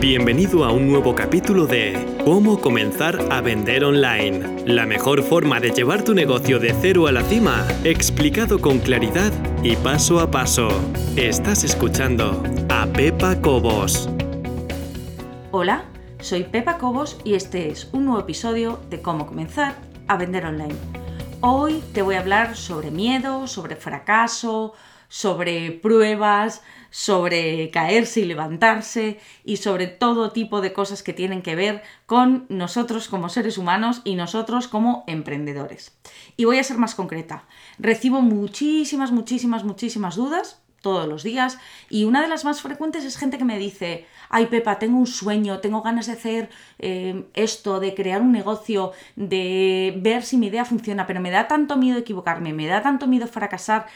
Bienvenido a un nuevo capítulo de Cómo comenzar a vender online. La mejor forma de llevar tu negocio de cero a la cima, explicado con claridad y paso a paso. Estás escuchando a Pepa Cobos. Hola, soy Pepa Cobos y este es un nuevo episodio de Cómo comenzar a vender online. Hoy te voy a hablar sobre miedo, sobre fracaso, sobre pruebas, sobre caerse y levantarse y sobre todo tipo de cosas que tienen que ver con nosotros como seres humanos y nosotros como emprendedores. Y voy a ser más concreta. Recibo muchísimas, muchísimas, muchísimas dudas todos los días y una de las más frecuentes es gente que me dice, ay Pepa, tengo un sueño, tengo ganas de hacer eh, esto, de crear un negocio, de ver si mi idea funciona, pero me da tanto miedo equivocarme, me da tanto miedo fracasar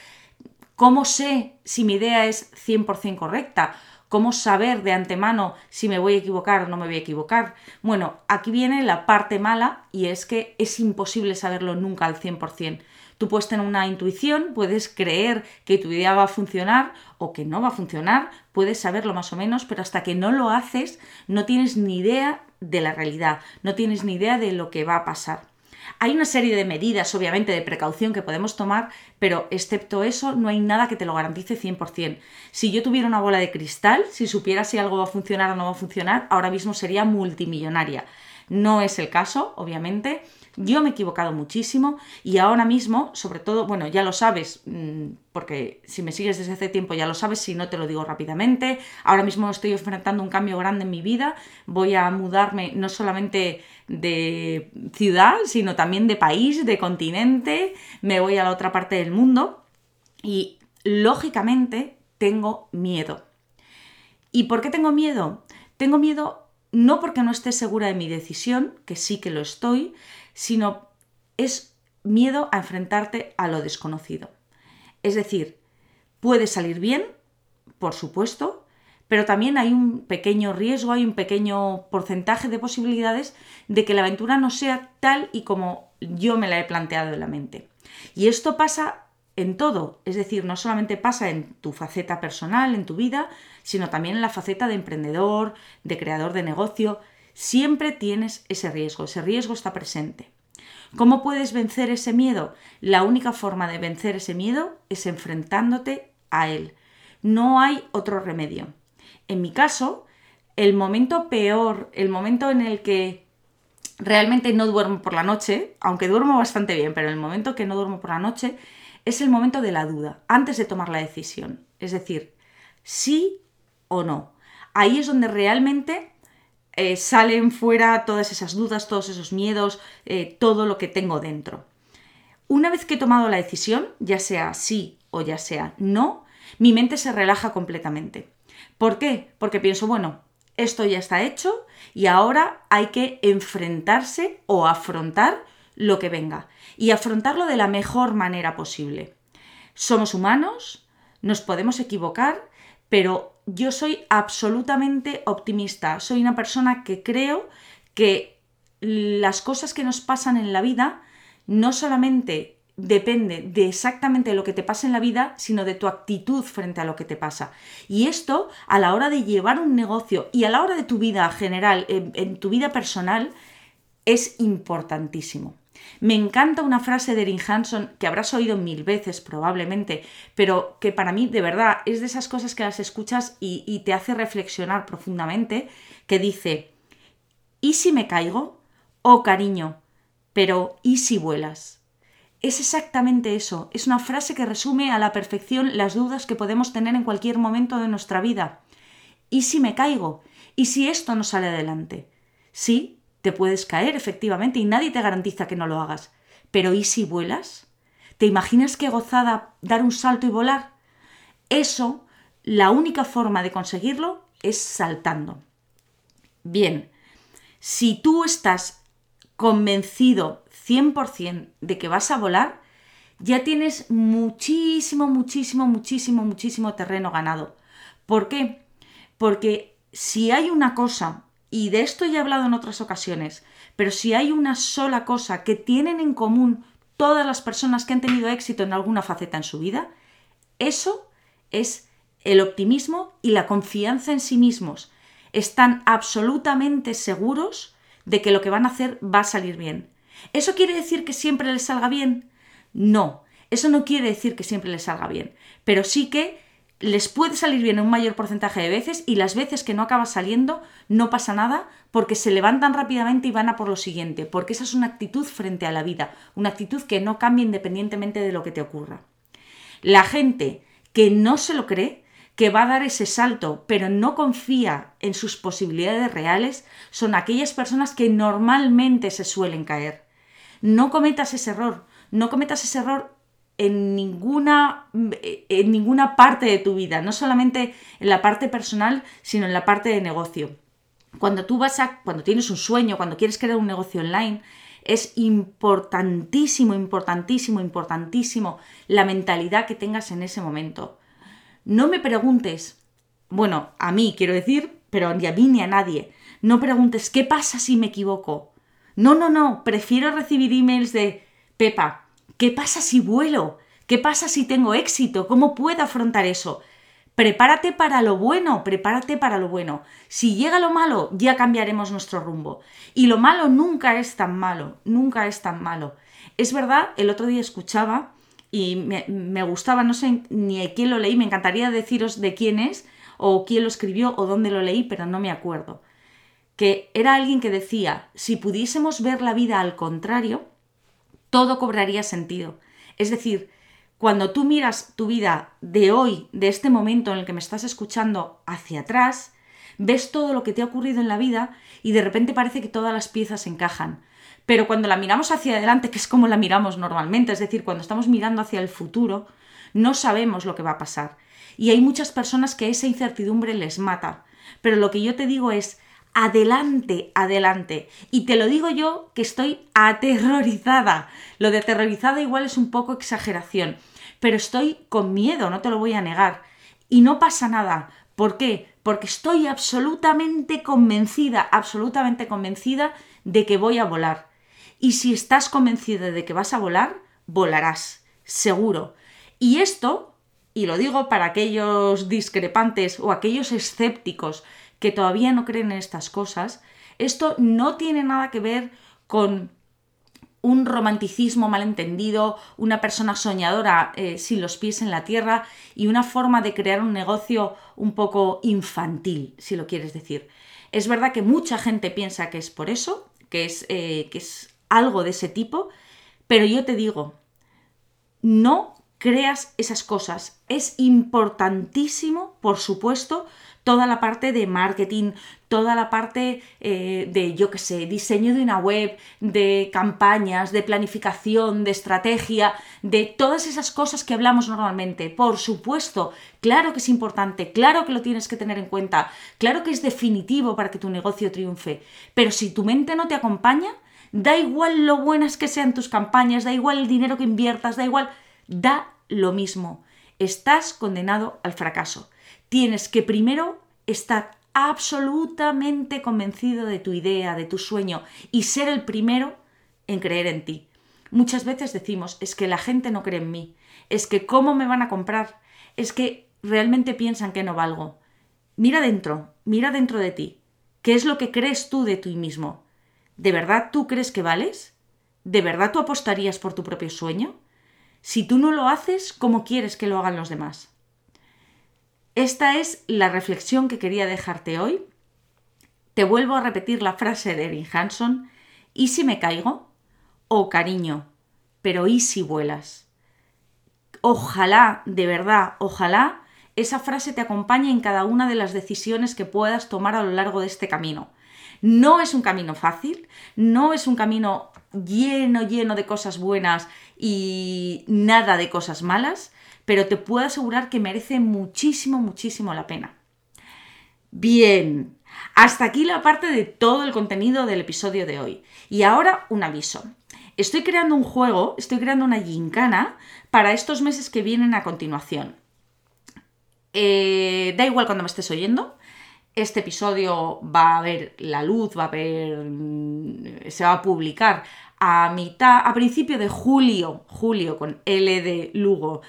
¿Cómo sé si mi idea es 100% correcta? ¿Cómo saber de antemano si me voy a equivocar o no me voy a equivocar? Bueno, aquí viene la parte mala y es que es imposible saberlo nunca al 100%. Tú puedes tener una intuición, puedes creer que tu idea va a funcionar o que no va a funcionar, puedes saberlo más o menos, pero hasta que no lo haces no tienes ni idea de la realidad, no tienes ni idea de lo que va a pasar. Hay una serie de medidas, obviamente, de precaución que podemos tomar, pero excepto eso, no hay nada que te lo garantice 100%. Si yo tuviera una bola de cristal, si supiera si algo va a funcionar o no va a funcionar, ahora mismo sería multimillonaria. No es el caso, obviamente. Yo me he equivocado muchísimo y ahora mismo, sobre todo, bueno, ya lo sabes, mm, porque si me sigues desde hace tiempo ya lo sabes, si no te lo digo rápidamente. Ahora mismo estoy enfrentando un cambio grande en mi vida. Voy a mudarme no solamente de ciudad, sino también de país, de continente. Me voy a la otra parte del mundo y lógicamente tengo miedo. ¿Y por qué tengo miedo? Tengo miedo no porque no esté segura de mi decisión, que sí que lo estoy, sino es miedo a enfrentarte a lo desconocido. Es decir, puede salir bien, por supuesto, pero también hay un pequeño riesgo, hay un pequeño porcentaje de posibilidades de que la aventura no sea tal y como yo me la he planteado en la mente. Y esto pasa en todo, es decir, no solamente pasa en tu faceta personal, en tu vida, sino también en la faceta de emprendedor, de creador de negocio. Siempre tienes ese riesgo, ese riesgo está presente. ¿Cómo puedes vencer ese miedo? La única forma de vencer ese miedo es enfrentándote a él. No hay otro remedio. En mi caso, el momento peor, el momento en el que realmente no duermo por la noche, aunque duermo bastante bien, pero el momento que no duermo por la noche, es el momento de la duda, antes de tomar la decisión. Es decir, sí o no. Ahí es donde realmente eh, salen fuera todas esas dudas, todos esos miedos, eh, todo lo que tengo dentro. Una vez que he tomado la decisión, ya sea sí o ya sea no, mi mente se relaja completamente. ¿Por qué? Porque pienso, bueno, esto ya está hecho y ahora hay que enfrentarse o afrontar lo que venga y afrontarlo de la mejor manera posible. Somos humanos, nos podemos equivocar, pero yo soy absolutamente optimista. Soy una persona que creo que las cosas que nos pasan en la vida no solamente depende de exactamente lo que te pasa en la vida, sino de tu actitud frente a lo que te pasa. Y esto, a la hora de llevar un negocio y a la hora de tu vida general, en, tu vida personal, es importantísimo. Me encanta una frase de Erin Hanson que habrás oído mil veces probablemente, pero que para mí de verdad es de esas cosas que las escuchas y, te hace reflexionar profundamente, que dice, ¿y si me caigo? Oh cariño, pero ¿y si vuelas? Es exactamente eso, es una frase que resume a la perfección las dudas que podemos tener en cualquier momento de nuestra vida. ¿Y si me caigo? ¿Y si esto no sale adelante? Sí, te puedes caer, efectivamente, y nadie te garantiza que no lo hagas. Pero ¿y si vuelas? ¿Te imaginas qué gozada dar un salto y volar? Eso, la única forma de conseguirlo es saltando. Bien, si tú estás convencido 100% de que vas a volar, ya tienes muchísimo, muchísimo, muchísimo, muchísimo terreno ganado. ¿Por qué? Porque si hay una cosa y de esto ya he hablado en otras ocasiones, pero si hay una sola cosa que tienen en común todas las personas que han tenido éxito en alguna faceta en su vida, eso es el optimismo y la confianza en sí mismos. están absolutamente seguros de que lo que van a hacer va a salir bien. ¿Eso quiere decir que siempre les salga bien? No, eso no quiere decir que siempre les salga bien, pero sí que les puede salir bien un mayor porcentaje de veces y las veces que no acaba saliendo no pasa nada porque se levantan rápidamente y van a por lo siguiente, porque esa es una actitud frente a la vida, una actitud que no cambia independientemente de lo que te ocurra. La gente que no se lo cree, que va a dar ese salto, pero no confía en sus posibilidades reales, son aquellas personas que normalmente se suelen caer. No cometas ese error, no cometas ese error en ninguna, en ninguna parte de tu vida, no solamente en la parte personal, sino en la parte de negocio. Cuando tú vas a, cuando tienes un sueño, cuando quieres crear un negocio online, es importantísimo, importantísimo, importantísimo la mentalidad que tengas en ese momento. No me preguntes, bueno, a mí quiero decir, pero ni a mí ni a nadie, no preguntes qué pasa si me equivoco. No, no, no, prefiero recibir emails de Pepa, ¿qué pasa si vuelo? ¿Qué pasa si tengo éxito? ¿Cómo puedo afrontar eso? Prepárate para lo bueno, prepárate para lo bueno. Si llega lo malo, ya cambiaremos nuestro rumbo. Y lo malo nunca es tan malo, nunca es tan malo. Es verdad, el otro día escuchaba y me, gustaba, no sé ni a quién lo leí, me encantaría deciros de quién es o quién lo escribió o dónde lo leí, pero no me acuerdo. Que era alguien que decía, si pudiésemos ver la vida al contrario, todo cobraría sentido. Es decir, cuando tú miras tu vida de hoy, de este momento en el que me estás escuchando, hacia atrás, ves todo lo que te ha ocurrido en la vida y de repente parece que todas las piezas encajan. Pero cuando la miramos hacia adelante, que es como la miramos normalmente, es decir, cuando estamos mirando hacia el futuro, no sabemos lo que va a pasar. Y hay muchas personas que esa incertidumbre les mata. Pero lo que yo te digo es, adelante, adelante. Y te lo digo yo que estoy aterrorizada. Lo de aterrorizada igual es un poco exageración, pero estoy con miedo, no te lo voy a negar. Y no pasa nada. ¿Por qué? Porque estoy absolutamente convencida, absolutamente convencida de que voy a volar. Y si estás convencida de que vas a volar, volarás, seguro. Y esto, y lo digo para aquellos discrepantes o aquellos escépticos que todavía no creen en estas cosas, esto no tiene nada que ver con un romanticismo malentendido, una persona soñadora eh, sin los pies en la tierra y una forma de crear un negocio un poco infantil, si lo quieres decir. Es verdad que mucha gente piensa que es por eso, que es, eh, que es algo de ese tipo, pero yo te digo, no creas esas cosas. Es importantísimo, por supuesto, toda la parte de marketing, toda la parte eh, de, yo qué sé, diseño de una web, de campañas, de planificación, de estrategia, de todas esas cosas que hablamos normalmente. Por supuesto, claro que es importante, claro que lo tienes que tener en cuenta, claro que es definitivo para que tu negocio triunfe, pero si tu mente no te acompaña, da igual lo buenas que sean tus campañas, da igual el dinero que inviertas, da igual, da lo mismo. Estás condenado al fracaso tienes que primero estar absolutamente convencido de tu idea, de tu sueño y ser el primero en creer en ti. Muchas veces decimos, es que la gente no cree en mí, es que cómo me van a comprar, es que realmente piensan que no valgo. Mira dentro, mira dentro de ti. ¿Qué es lo que crees tú de ti mismo? ¿De verdad tú crees que vales? ¿De verdad tú apostarías por tu propio sueño? Si tú no lo haces, ¿cómo quieres que lo hagan los demás? Esta es la reflexión que quería dejarte hoy. Te vuelvo a repetir la frase de Erin Hanson. ¿Y si me caigo? Oh, cariño, pero ¿y si vuelas? Ojalá, de verdad, ojalá esa frase te acompañe en cada una de las decisiones que puedas tomar a lo largo de este camino. No es un camino fácil, no es un camino lleno, lleno de cosas buenas y nada de cosas malas, pero te puedo asegurar que merece muchísimo, muchísimo la pena. Bien, hasta aquí la parte de todo el contenido del episodio de hoy. Y ahora un aviso. Estoy creando un juego, estoy creando una gincana para estos meses que vienen a continuación. Eh, da igual cuando me estés oyendo, este episodio va a ver la luz, va a ver. Mm, se va a publicar a mitad, a principio de julio, julio con L de Lugo,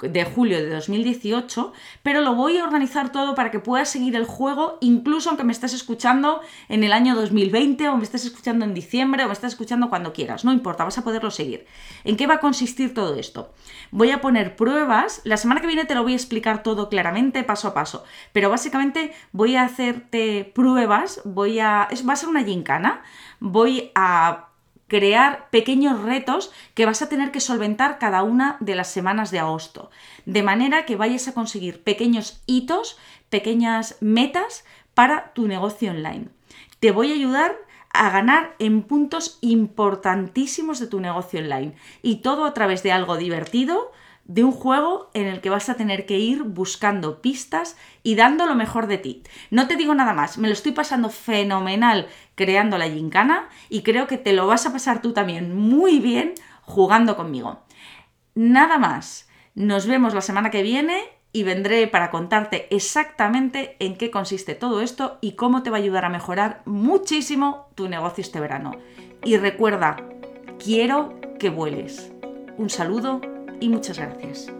de julio de 2018, pero lo voy a organizar todo para que puedas seguir el juego, incluso aunque me estés escuchando en el año 2020 o me estés escuchando en diciembre o me estés escuchando cuando quieras, no importa, vas a poderlo seguir. ¿En qué va a consistir todo esto? Voy a poner pruebas, la semana que viene te lo voy a explicar todo claramente, paso a paso, pero básicamente voy a hacerte pruebas, voy a... Va a ser una gincana, voy a crear pequeños retos que vas a tener que solventar cada una de las semanas de agosto, de manera que vayas a conseguir pequeños hitos, pequeñas metas para tu negocio online. Te voy a ayudar a ganar en puntos importantísimos de tu negocio online y todo a través de algo divertido, de un juego en el que vas a tener que ir buscando pistas y dando lo mejor de ti. No te digo nada más, me lo estoy pasando fenomenal creando la gincana y creo que te lo vas a pasar tú también muy bien jugando conmigo. Nada más, nos vemos la semana que viene y vendré para contarte exactamente en qué consiste todo esto y cómo te va a ayudar a mejorar muchísimo tu negocio este verano. Y recuerda, quiero que vueles. Un saludo y muchas gracias.